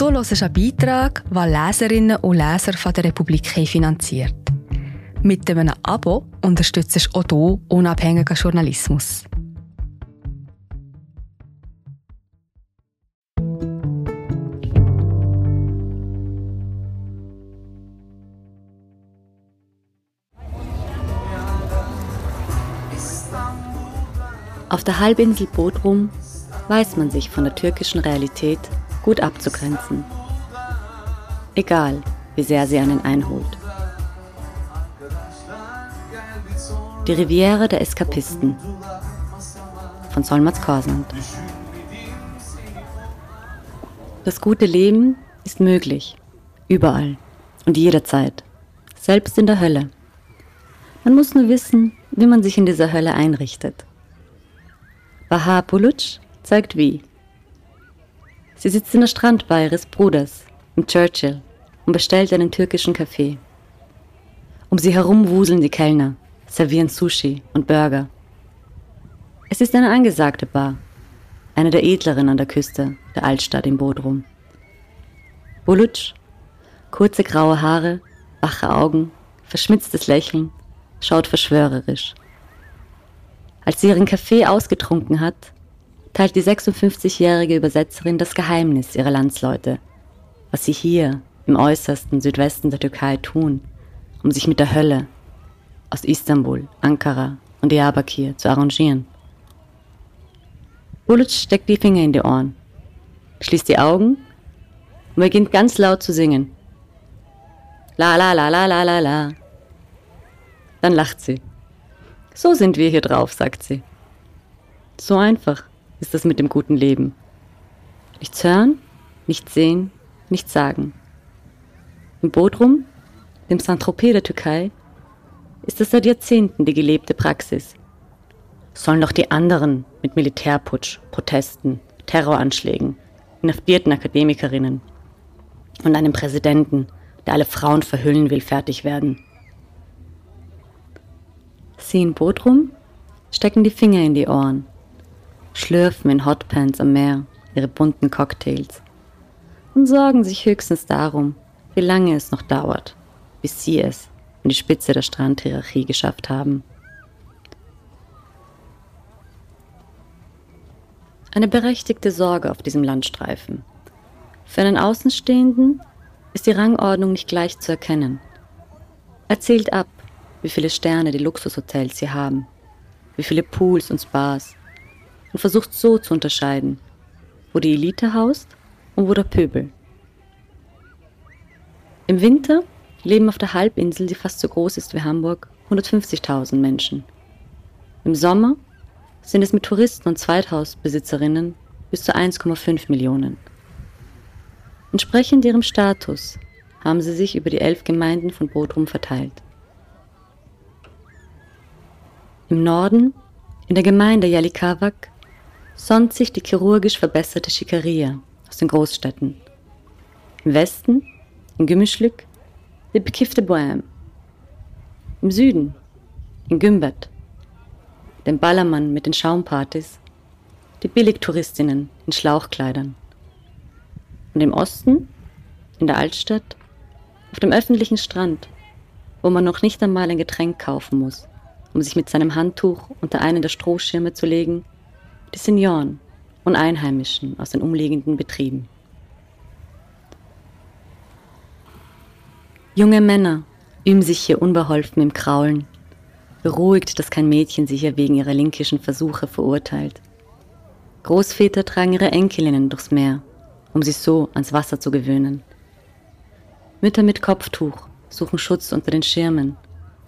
Du hörst einen Beitrag, den Leserinnen und Leser von der Republik finanziert. Mit einem Abo unterstützt du auch du unabhängigen Journalismus. Auf der Halbinsel Bodrum weiß man sich von der türkischen Realität gut abzugrenzen. Egal, wie sehr sie einen einholt. Die Riviere der Eskapisten von Solmaz Korsand. Das gute Leben ist möglich, überall und jederzeit, selbst in der Hölle. Man muss nur wissen, wie man sich in dieser Hölle einrichtet. Baha Buluc zeigt wie. Sie sitzt in der Strandbar ihres Bruders, im Churchill, und bestellt einen türkischen Kaffee. Um sie herum wuseln die Kellner, servieren Sushi und Burger. Es ist eine angesagte Bar, eine der edleren an der Küste der Altstadt in Bodrum. Buluc, kurze graue Haare, wache Augen, verschmitztes Lächeln, schaut verschwörerisch. Als sie ihren Kaffee ausgetrunken hat, teilt die 56-jährige Übersetzerin das Geheimnis ihrer Landsleute, was sie hier im äußersten Südwesten der Türkei tun, um sich mit der Hölle aus Istanbul, Ankara und Diyarbakir zu arrangieren. Buluc steckt die Finger in die Ohren, schließt die Augen und beginnt ganz laut zu singen. La la la la la la la. Dann lacht sie. So sind wir hier drauf, sagt sie. So einfach ist das mit dem guten Leben. Nichts hören, nichts sehen, nichts sagen. In Bodrum, dem Saint-Tropez der Türkei, ist das seit Jahrzehnten die gelebte Praxis. Sollen doch die anderen mit Militärputsch, Protesten, Terroranschlägen, inhaftierten Akademikerinnen und einem Präsidenten, der alle Frauen verhüllen will, fertig werden. Sie in Bodrum stecken die Finger in die Ohren, schlürfen in Hotpants am Meer ihre bunten Cocktails und sorgen sich höchstens darum, wie lange es noch dauert, bis sie es an die Spitze der Strandhierarchie geschafft haben. Eine berechtigte Sorge auf diesem Landstreifen. Für einen Außenstehenden ist die Rangordnung nicht gleich zu erkennen. Er zählt ab, wie viele Sterne die Luxushotels hier haben, wie viele Pools und Spas und versucht so zu unterscheiden, wo die Elite haust und wo der Pöbel. Im Winter leben auf der Halbinsel, die fast so groß ist wie Hamburg, 150.000 Menschen. Im Sommer sind es mit Touristen und Zweithausbesitzerinnen bis zu 1,5 Millionen. Entsprechend ihrem Status haben sie sich über die elf Gemeinden von Bodrum verteilt. Im Norden, in der Gemeinde Yalikavak, sonnt sich die chirurgisch verbesserte Schikaria aus den Großstädten. Im Westen, in Gümüşlük, die bekiffte Bohème. Im Süden, in Gümbert, den Ballermann mit den Schaumpartys, die Billigtouristinnen in Schlauchkleidern. Und im Osten, in der Altstadt, auf dem öffentlichen Strand, wo man noch nicht einmal ein Getränk kaufen muss, um sich mit seinem Handtuch unter einen der Strohschirme zu legen, die Senioren und Einheimischen aus den umliegenden Betrieben. Junge Männer üben sich hier unbeholfen im Kraulen, beruhigt, dass kein Mädchen sie hier wegen ihrer linkischen Versuche verurteilt. Großväter tragen ihre Enkelinnen durchs Meer, um sie so ans Wasser zu gewöhnen. Mütter mit Kopftuch suchen Schutz unter den Schirmen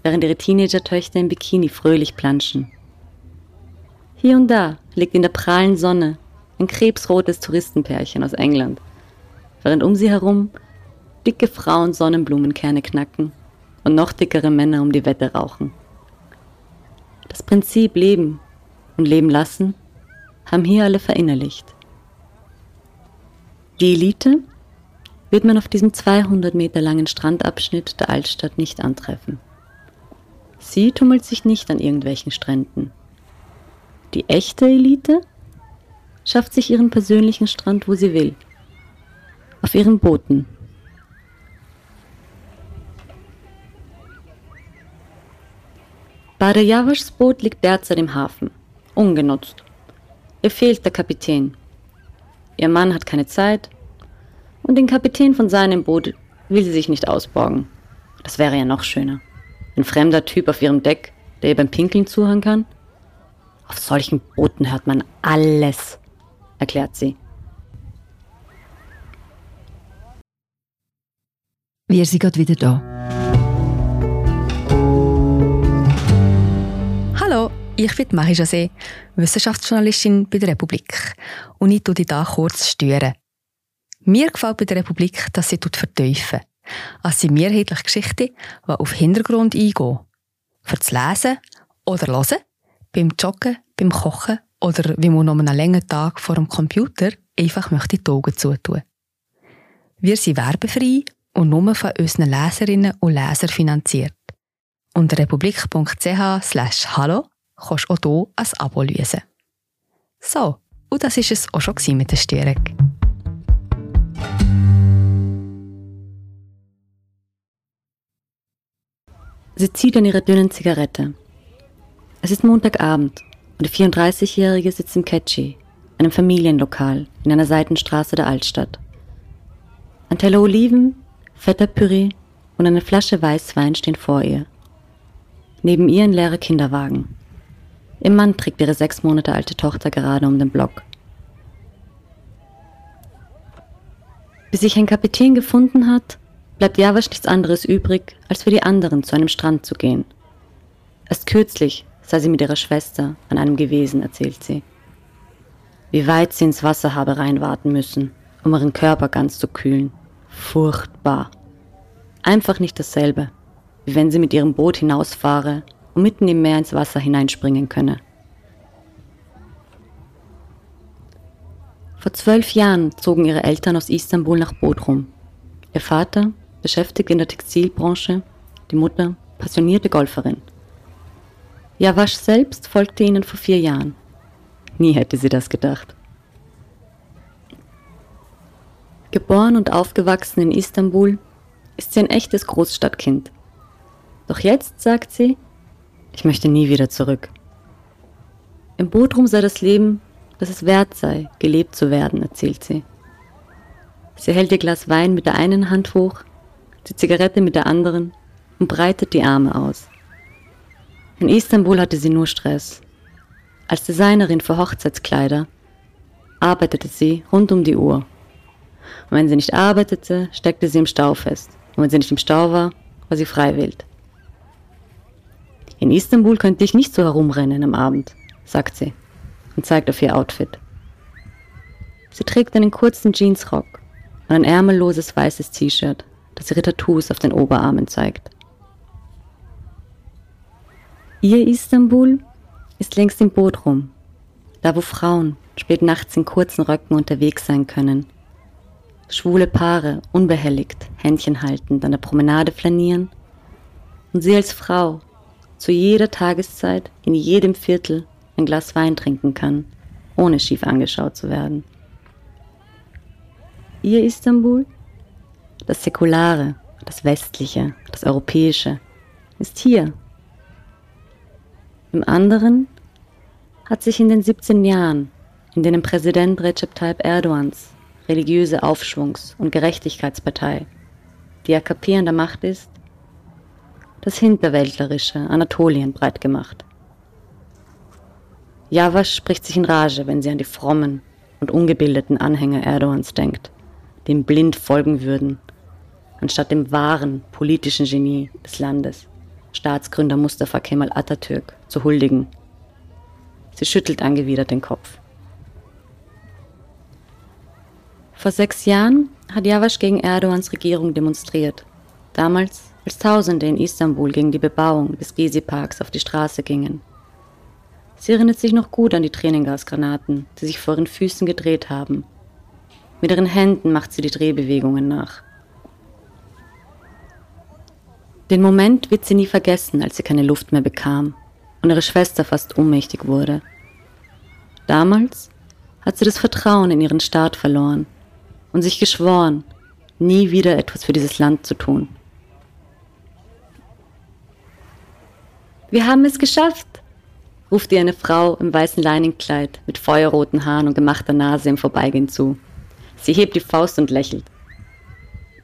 während ihre Teenager-Töchter im Bikini fröhlich planschen. Hier und da liegt in der prallen Sonne ein krebsrotes Touristenpärchen aus England, während um sie herum dicke Frauen Sonnenblumenkerne knacken und noch dickere Männer um die Wette rauchen. Das Prinzip Leben und Leben lassen haben hier alle verinnerlicht. Die Elite wird man auf diesem 200 Meter langen Strandabschnitt der Altstadt nicht antreffen. Sie tummelt sich nicht an irgendwelchen Stränden. Die echte Elite schafft sich ihren persönlichen Strand, wo sie will. Auf ihren Booten. Javaschs Boot liegt derzeit im Hafen, ungenutzt. Ihr fehlt der Kapitän. Ihr Mann hat keine Zeit und den Kapitän von seinem Boot will sie sich nicht ausborgen. Das wäre ja noch schöner. Ein fremder Typ auf ihrem Deck, der ihr beim Pinkeln zuhören kann. Auf solchen Booten hört man alles, erklärt sie. Wir sind gerade wieder da. Hallo, ich bin Marie José, Wissenschaftsjournalistin bei der Republik. Und ich tue dich hier kurz stören. Mir gefällt bei der Republik, dass sie vertiefen. Es sind mehrheitliche Geschichten, die auf Hintergrund eingehen. Für das Lesen oder Hören, beim Joggen, beim Kochen oder wie man noch einen langen Tag vor dem Computer einfach möchte die Augen zutun. Wir sind werbefrei und nur von unseren Leserinnen und Lesern finanziert. Unter republik.ch slash hallo kannst du auch hier ein Abo lösen. So, und das war es auch schon mit der Störung. Sie zieht an ihrer dünnen Zigarette. Es ist Montagabend und die 34-Jährige sitzt im Catchy, einem Familienlokal in einer Seitenstraße der Altstadt. Ein Teller Oliven, fetter Püree und eine Flasche Weißwein stehen vor ihr. Neben ihr ein leerer Kinderwagen. Ihr Mann trägt ihre sechs Monate alte Tochter gerade um den Block. Bis sich ein Kapitän gefunden hat, bleibt Javasch nichts anderes übrig, als für die anderen zu einem Strand zu gehen. Erst kürzlich sei sie mit ihrer Schwester an einem gewesen, erzählt sie. Wie weit sie ins Wasser habe reinwarten müssen, um ihren Körper ganz zu kühlen. Furchtbar. Einfach nicht dasselbe, wie wenn sie mit ihrem Boot hinausfahre und mitten im Meer ins Wasser hineinspringen könne. Vor zwölf Jahren zogen ihre Eltern aus Istanbul nach Bodrum. Ihr Vater beschäftigt in der Textilbranche, die Mutter passionierte Golferin. Javasch selbst folgte ihnen vor vier Jahren. Nie hätte sie das gedacht. Geboren und aufgewachsen in Istanbul, ist sie ein echtes Großstadtkind. Doch jetzt sagt sie, ich möchte nie wieder zurück. Im Bodrum sei das Leben, dass es wert sei, gelebt zu werden, erzählt sie. Sie hält ihr Glas Wein mit der einen Hand hoch die Zigarette mit der anderen und breitet die Arme aus. In Istanbul hatte sie nur Stress. Als Designerin für Hochzeitskleider arbeitete sie rund um die Uhr. Und wenn sie nicht arbeitete, steckte sie im Stau fest. Und wenn sie nicht im Stau war, war sie freiwillig. In Istanbul könnte ich nicht so herumrennen am Abend, sagt sie und zeigt auf ihr Outfit. Sie trägt einen kurzen Jeansrock und ein ärmelloses weißes T-Shirt das ihre Tattoos auf den Oberarmen zeigt. Ihr Istanbul ist längst im Bodrum, da wo Frauen spät nachts in kurzen Röcken unterwegs sein können. Schwule Paare, unbehelligt, Händchen haltend an der Promenade flanieren und sie als Frau zu jeder Tageszeit in jedem Viertel ein Glas Wein trinken kann, ohne schief angeschaut zu werden. Ihr Istanbul das Säkulare, das Westliche, das Europäische ist hier. Im anderen hat sich in den 17 Jahren, in denen Präsident Recep Tayyip Erdogans religiöse Aufschwungs- und Gerechtigkeitspartei die AKP an der Macht ist, das hinterwäldlerische Anatolien breit gemacht. Javasch spricht sich in Rage, wenn sie an die frommen und ungebildeten Anhänger Erdogans denkt, dem blind folgen würden anstatt dem wahren politischen Genie des Landes, Staatsgründer Mustafa Kemal Atatürk, zu huldigen. Sie schüttelt angewidert den Kopf. Vor sechs Jahren hat Javasch gegen Erdogans Regierung demonstriert. Damals, als Tausende in Istanbul gegen die Bebauung des Gezi-Parks auf die Straße gingen. Sie erinnert sich noch gut an die Tränengasgranaten, die sich vor ihren Füßen gedreht haben. Mit ihren Händen macht sie die Drehbewegungen nach. Den Moment wird sie nie vergessen, als sie keine Luft mehr bekam und ihre Schwester fast ohnmächtig wurde. Damals hat sie das Vertrauen in ihren Staat verloren und sich geschworen, nie wieder etwas für dieses Land zu tun. Wir haben es geschafft, ruft ihr eine Frau im weißen Leinenkleid mit feuerroten Haaren und gemachter Nase im Vorbeigehen zu. Sie hebt die Faust und lächelt.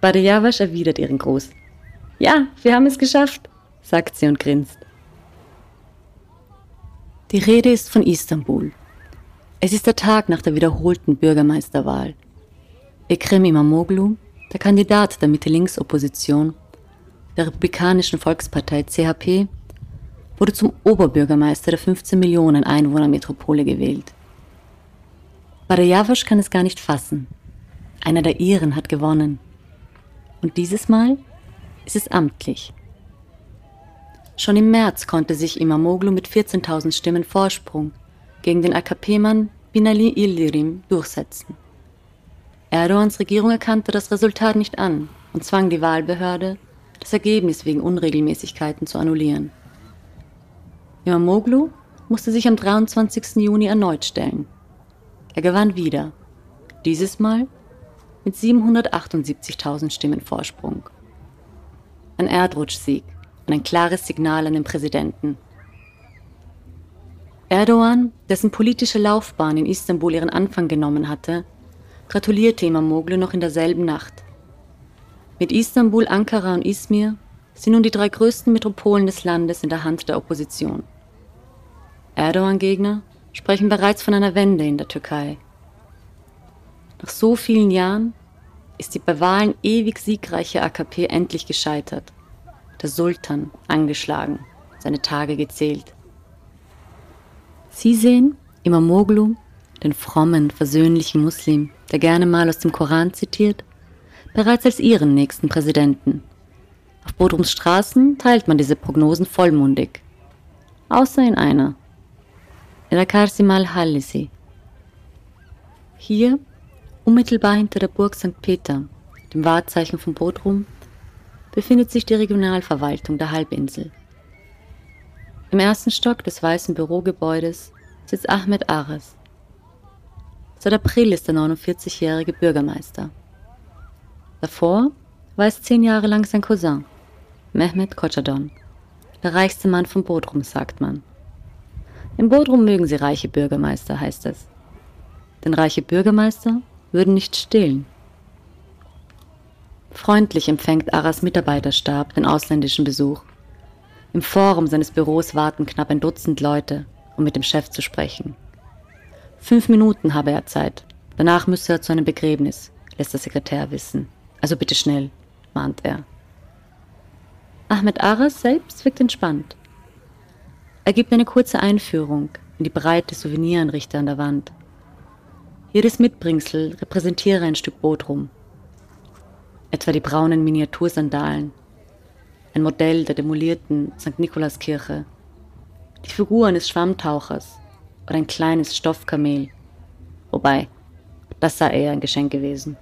Badajawasch erwidert ihren Gruß. Ja, wir haben es geschafft, sagt sie und grinst. Die Rede ist von Istanbul. Es ist der Tag nach der wiederholten Bürgermeisterwahl. Ekrem Imamoglu, der Kandidat der Mitte-Links-Opposition der Republikanischen Volkspartei CHP, wurde zum Oberbürgermeister der 15 Millionen Einwohnermetropole gewählt. Barajawasch kann es gar nicht fassen. Einer der Iren hat gewonnen. Und dieses Mal ist es amtlich. Schon im März konnte sich Imamoglu mit 14.000 Stimmen Vorsprung gegen den AKP-Mann Binali Yildirim durchsetzen. Erdogans Regierung erkannte das Resultat nicht an und zwang die Wahlbehörde, das Ergebnis wegen Unregelmäßigkeiten zu annullieren. Imamoglu musste sich am 23. Juni erneut stellen. Er gewann wieder, dieses Mal mit 778.000 Stimmen Vorsprung. Ein Erdrutschsieg und ein klares Signal an den Präsidenten. Erdogan, dessen politische Laufbahn in Istanbul ihren Anfang genommen hatte, gratulierte Imamoglu noch in derselben Nacht. Mit Istanbul, Ankara und Izmir sind nun die drei größten Metropolen des Landes in der Hand der Opposition. Erdogan-Gegner sprechen bereits von einer Wende in der Türkei. Nach so vielen Jahren ist die bei Wahlen ewig siegreiche AKP endlich gescheitert. Der Sultan angeschlagen, seine Tage gezählt. Sie sehen Imamoglu, den frommen, versöhnlichen Muslim, der gerne mal aus dem Koran zitiert, bereits als ihren nächsten Präsidenten. Auf Bodrums Straßen teilt man diese Prognosen vollmundig. Außer in einer. In der Karsimal Hallisi. Hier Unmittelbar hinter der Burg St. Peter, dem Wahrzeichen von Bodrum, befindet sich die Regionalverwaltung der Halbinsel. Im ersten Stock des weißen Bürogebäudes sitzt Ahmed Ares. Seit April ist der 49-jährige Bürgermeister. Davor war es zehn Jahre lang sein Cousin, Mehmet Kocadon, der reichste Mann von Bodrum, sagt man. In Bodrum mögen sie reiche Bürgermeister, heißt es. Denn reiche Bürgermeister würden nicht stillen. Freundlich empfängt Aras Mitarbeiterstab den ausländischen Besuch. Im Forum seines Büros warten knapp ein Dutzend Leute, um mit dem Chef zu sprechen. Fünf Minuten habe er Zeit. Danach müsse er zu einem Begräbnis, lässt der Sekretär wissen. Also bitte schnell, mahnt er. Ahmed Aras selbst wirkt entspannt. Er gibt eine kurze Einführung in die breite Souvenireinrichter an der Wand. Jedes Mitbringsel repräsentiere ein Stück Bodrum. Etwa die braunen Miniatursandalen, ein Modell der demolierten St. Nikolaskirche, die Figur eines Schwammtauchers oder ein kleines Stoffkamel. Wobei, das sei eher ein Geschenk gewesen.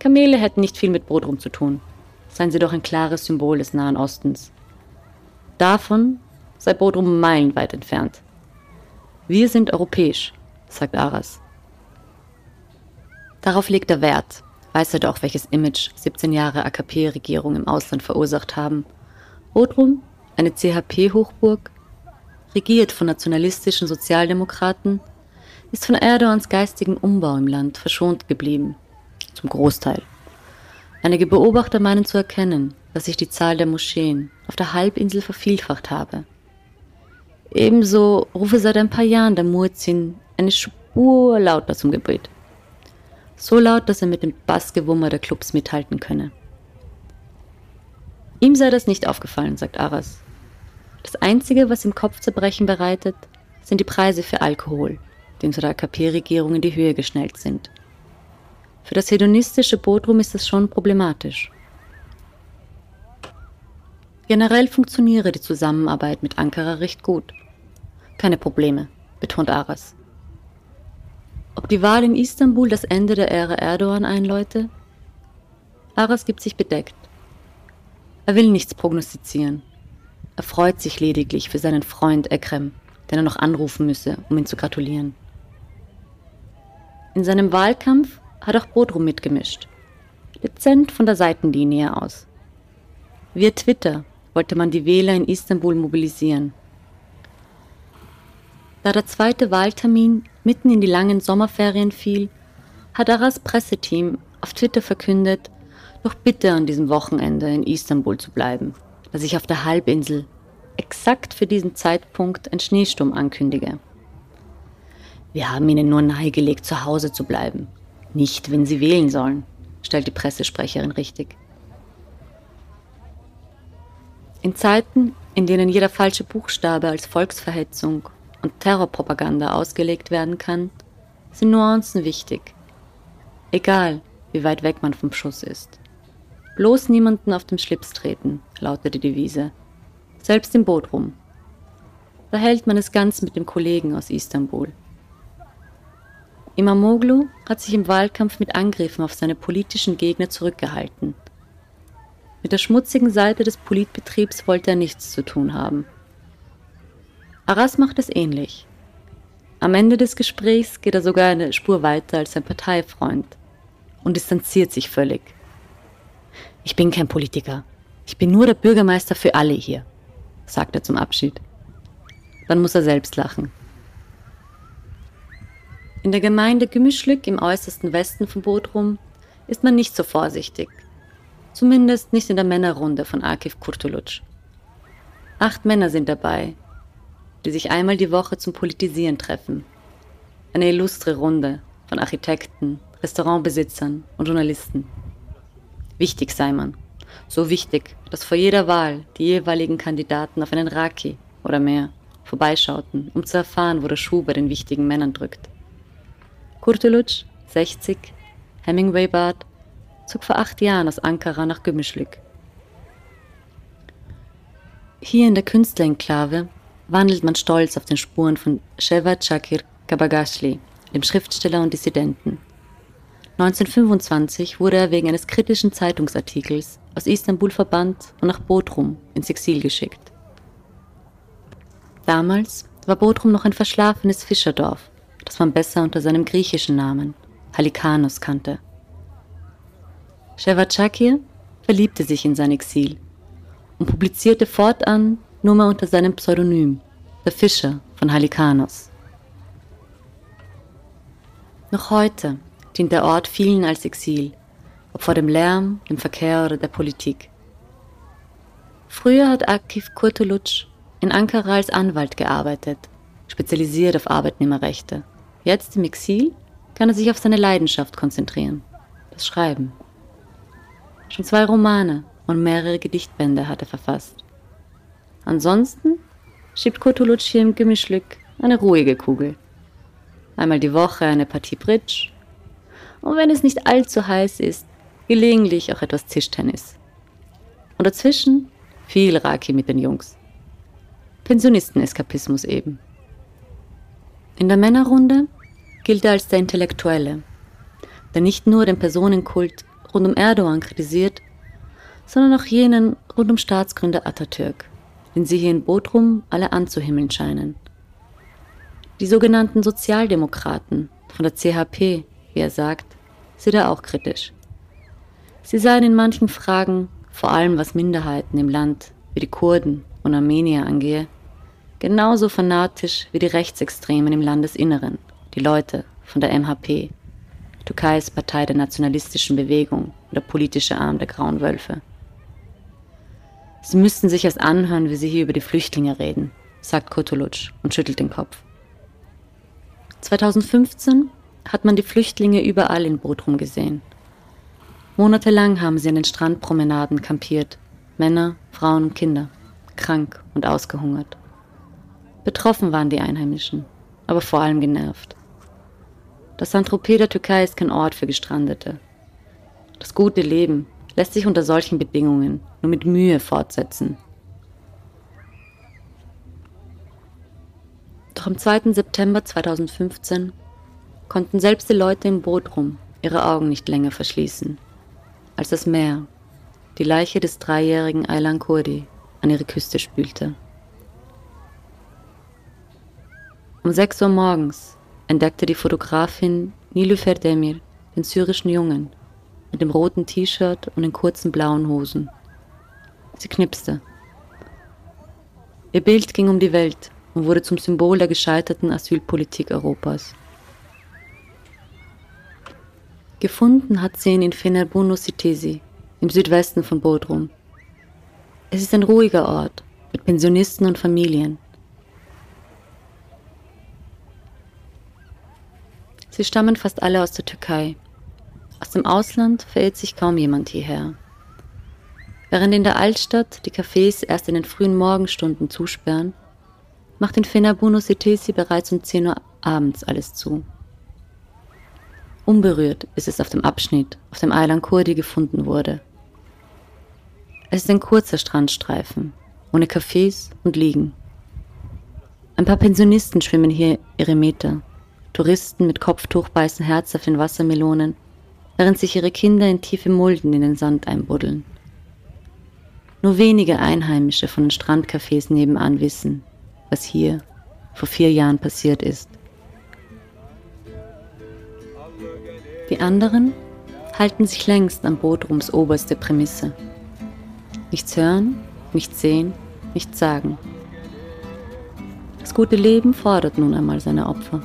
Kamele hätten nicht viel mit Bodrum zu tun, seien sie doch ein klares Symbol des Nahen Ostens. Davon sei Bodrum meilenweit entfernt. Wir sind europäisch, sagt Aras. Darauf legt er Wert, weiß er doch, welches Image 17 Jahre AKP-Regierung im Ausland verursacht haben. Bodrum, eine CHP-Hochburg, regiert von nationalistischen Sozialdemokraten, ist von Erdogans geistigem Umbau im Land verschont geblieben. Zum Großteil. Einige Beobachter meinen zu erkennen, dass sich die Zahl der Moscheen auf der Halbinsel vervielfacht habe. Ebenso rufe seit ein paar Jahren der Muezzin eine Spur lauter zum Gebet. So laut, dass er mit dem Bassgewummer der Clubs mithalten könne. Ihm sei das nicht aufgefallen, sagt Aras. Das Einzige, was ihm Kopfzerbrechen bereitet, sind die Preise für Alkohol, die unter der AKP-Regierung in die Höhe geschnellt sind. Für das hedonistische Bodrum ist das schon problematisch. Generell funktioniere die Zusammenarbeit mit Ankara recht gut. Keine Probleme, betont Aras. Ob die Wahl in Istanbul das Ende der Ära Erdogan einläute? Aras gibt sich bedeckt. Er will nichts prognostizieren. Er freut sich lediglich für seinen Freund Ekrem, den er noch anrufen müsse, um ihn zu gratulieren. In seinem Wahlkampf hat auch Bodrum mitgemischt. dezent von der Seitenlinie aus. Via Twitter wollte man die Wähler in Istanbul mobilisieren. Da der zweite Wahltermin mitten in die langen Sommerferien fiel, hat Aras Presseteam auf Twitter verkündet, doch bitte an diesem Wochenende in Istanbul zu bleiben, da sich auf der Halbinsel exakt für diesen Zeitpunkt ein Schneesturm ankündige. Wir haben ihnen nur nahegelegt, zu Hause zu bleiben. Nicht, wenn sie wählen sollen, stellt die Pressesprecherin richtig. In Zeiten, in denen jeder falsche Buchstabe als Volksverhetzung und Terrorpropaganda ausgelegt werden kann, sind Nuancen wichtig. Egal, wie weit weg man vom Schuss ist. Bloß niemanden auf dem Schlips treten, lautet die Devise. Selbst im Boot rum. Da hält man es ganz mit dem Kollegen aus Istanbul. Imamoglu hat sich im Wahlkampf mit Angriffen auf seine politischen Gegner zurückgehalten. Mit der schmutzigen Seite des Politbetriebs wollte er nichts zu tun haben. Arras macht es ähnlich. Am Ende des Gesprächs geht er sogar eine Spur weiter als sein Parteifreund und distanziert sich völlig. Ich bin kein Politiker. Ich bin nur der Bürgermeister für alle hier, sagt er zum Abschied. Dann muss er selbst lachen. In der Gemeinde Gümüşlük im äußersten Westen von Bodrum ist man nicht so vorsichtig. Zumindest nicht in der Männerrunde von Akif Kurtuluc. Acht Männer sind dabei, die sich einmal die Woche zum Politisieren treffen. Eine illustre Runde von Architekten, Restaurantbesitzern und Journalisten. Wichtig sei man. So wichtig, dass vor jeder Wahl die jeweiligen Kandidaten auf einen Raki oder mehr vorbeischauten, um zu erfahren, wo der Schuh bei den wichtigen Männern drückt. Kurtuluc, 60, Hemingway-Bart, zog vor acht Jahren aus Ankara nach Gümüşlük. Hier in der Künstlerenklave wandelt man stolz auf den Spuren von Sheva Chakir Kabagashli, dem Schriftsteller und Dissidenten. 1925 wurde er wegen eines kritischen Zeitungsartikels aus Istanbul verbannt und nach Bodrum ins Exil geschickt. Damals war Bodrum noch ein verschlafenes Fischerdorf, das man besser unter seinem griechischen Namen Halikanos kannte. Sheva Chakir verliebte sich in sein Exil und publizierte fortan nur mal unter seinem Pseudonym, der Fischer von Halikanos. Noch heute dient der Ort vielen als Exil, ob vor dem Lärm, dem Verkehr oder der Politik. Früher hat Akif Kurtuluc in Ankara als Anwalt gearbeitet, spezialisiert auf Arbeitnehmerrechte. Jetzt im Exil kann er sich auf seine Leidenschaft konzentrieren, das Schreiben. Schon zwei Romane und mehrere Gedichtbände hat er verfasst. Ansonsten schiebt Kotolucci im Gemischlück eine ruhige Kugel. Einmal die Woche eine Partie Bridge und wenn es nicht allzu heiß ist, gelegentlich auch etwas Tischtennis. Und dazwischen viel Raki mit den Jungs. Pensionisten-Eskapismus eben. In der Männerrunde gilt er als der Intellektuelle, der nicht nur den Personenkult rund um Erdogan kritisiert, sondern auch jenen rund um Staatsgründer Atatürk den sie hier in Bodrum alle anzuhimmeln scheinen. Die sogenannten Sozialdemokraten von der CHP, wie er sagt, sieht er auch kritisch. Sie seien in manchen Fragen, vor allem was Minderheiten im Land wie die Kurden und Armenier angehe, genauso fanatisch wie die Rechtsextremen im Landesinneren, die Leute von der MHP, Türkeis Partei der nationalistischen Bewegung oder politische Arm der Grauen Wölfe. Sie müssten sich erst anhören, wie Sie hier über die Flüchtlinge reden, sagt Kotolutsch und schüttelt den Kopf. 2015 hat man die Flüchtlinge überall in Bodrum gesehen. Monatelang haben sie an den Strandpromenaden kampiert. Männer, Frauen und Kinder. Krank und ausgehungert. Betroffen waren die Einheimischen, aber vor allem genervt. Das Saint-Tropez der Türkei ist kein Ort für Gestrandete. Das gute Leben lässt sich unter solchen Bedingungen nur mit Mühe fortsetzen. Doch am 2. September 2015 konnten selbst die Leute im Boot rum ihre Augen nicht länger verschließen, als das Meer die Leiche des dreijährigen Aylan Kurdi an ihre Küste spülte. Um 6 Uhr morgens entdeckte die Fotografin Nilüfer Demir den syrischen Jungen mit dem roten T-Shirt und den kurzen blauen Hosen. Sie knipste. Ihr Bild ging um die Welt und wurde zum Symbol der gescheiterten Asylpolitik Europas. Gefunden hat sie ihn in Fenerbahce Sitesi, im Südwesten von Bodrum. Es ist ein ruhiger Ort mit Pensionisten und Familien. Sie stammen fast alle aus der Türkei. Aus dem Ausland verirrt sich kaum jemand hierher. Während in der Altstadt die Cafés erst in den frühen Morgenstunden zusperren, macht in Fenerbahce Sitesi bereits um 10 Uhr abends alles zu. Unberührt ist es auf dem Abschnitt, auf dem Aylan Kurdi gefunden wurde. Es ist ein kurzer Strandstreifen, ohne Cafés und Liegen. Ein paar Pensionisten schwimmen hier ihre Meter, Touristen mit Kopftuch beißen Herz auf den Wassermelonen, während sich ihre Kinder in tiefe Mulden in den Sand einbuddeln. Nur wenige Einheimische von den Strandcafés nebenan wissen, was hier vor vier Jahren passiert ist. Die anderen halten sich längst an Bodrums oberste Prämisse. Nichts hören, nichts sehen, nichts sagen. Das gute Leben fordert nun einmal seine Opfer.